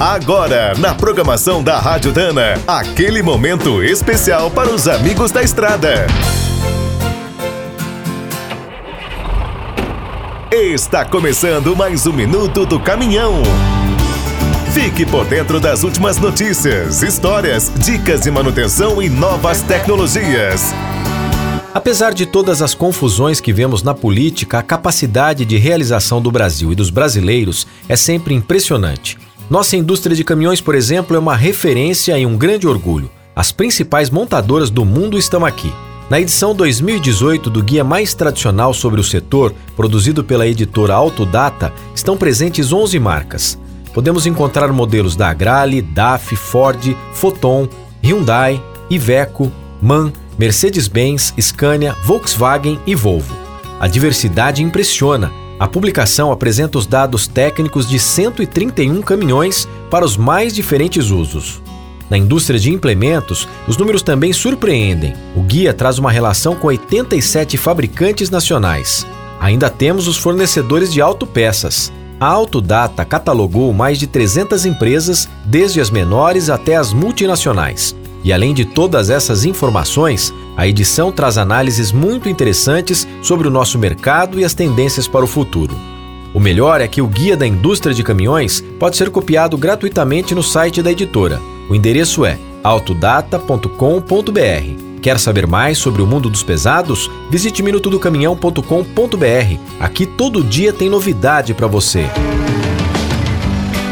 Agora, na programação da Rádio Dana, aquele momento especial para os amigos da estrada. Está começando mais um minuto do caminhão. Fique por dentro das últimas notícias, histórias, dicas de manutenção e novas tecnologias. Apesar de todas as confusões que vemos na política, a capacidade de realização do Brasil e dos brasileiros é sempre impressionante. Nossa indústria de caminhões, por exemplo, é uma referência e um grande orgulho. As principais montadoras do mundo estão aqui. Na edição 2018 do guia mais tradicional sobre o setor, produzido pela editora Autodata, estão presentes 11 marcas. Podemos encontrar modelos da Agrale, DAF, Ford, Foton, Hyundai, Iveco, MAN, Mercedes-Benz, Scania, Volkswagen e Volvo. A diversidade impressiona a publicação apresenta os dados técnicos de 131 caminhões para os mais diferentes usos. Na indústria de implementos, os números também surpreendem. O guia traz uma relação com 87 fabricantes nacionais. Ainda temos os fornecedores de autopeças. A Autodata catalogou mais de 300 empresas, desde as menores até as multinacionais. E além de todas essas informações, a edição traz análises muito interessantes sobre o nosso mercado e as tendências para o futuro. O melhor é que o guia da indústria de caminhões pode ser copiado gratuitamente no site da editora. O endereço é autodata.com.br. Quer saber mais sobre o mundo dos pesados? Visite minutodocaminhão.com.br. Aqui todo dia tem novidade para você.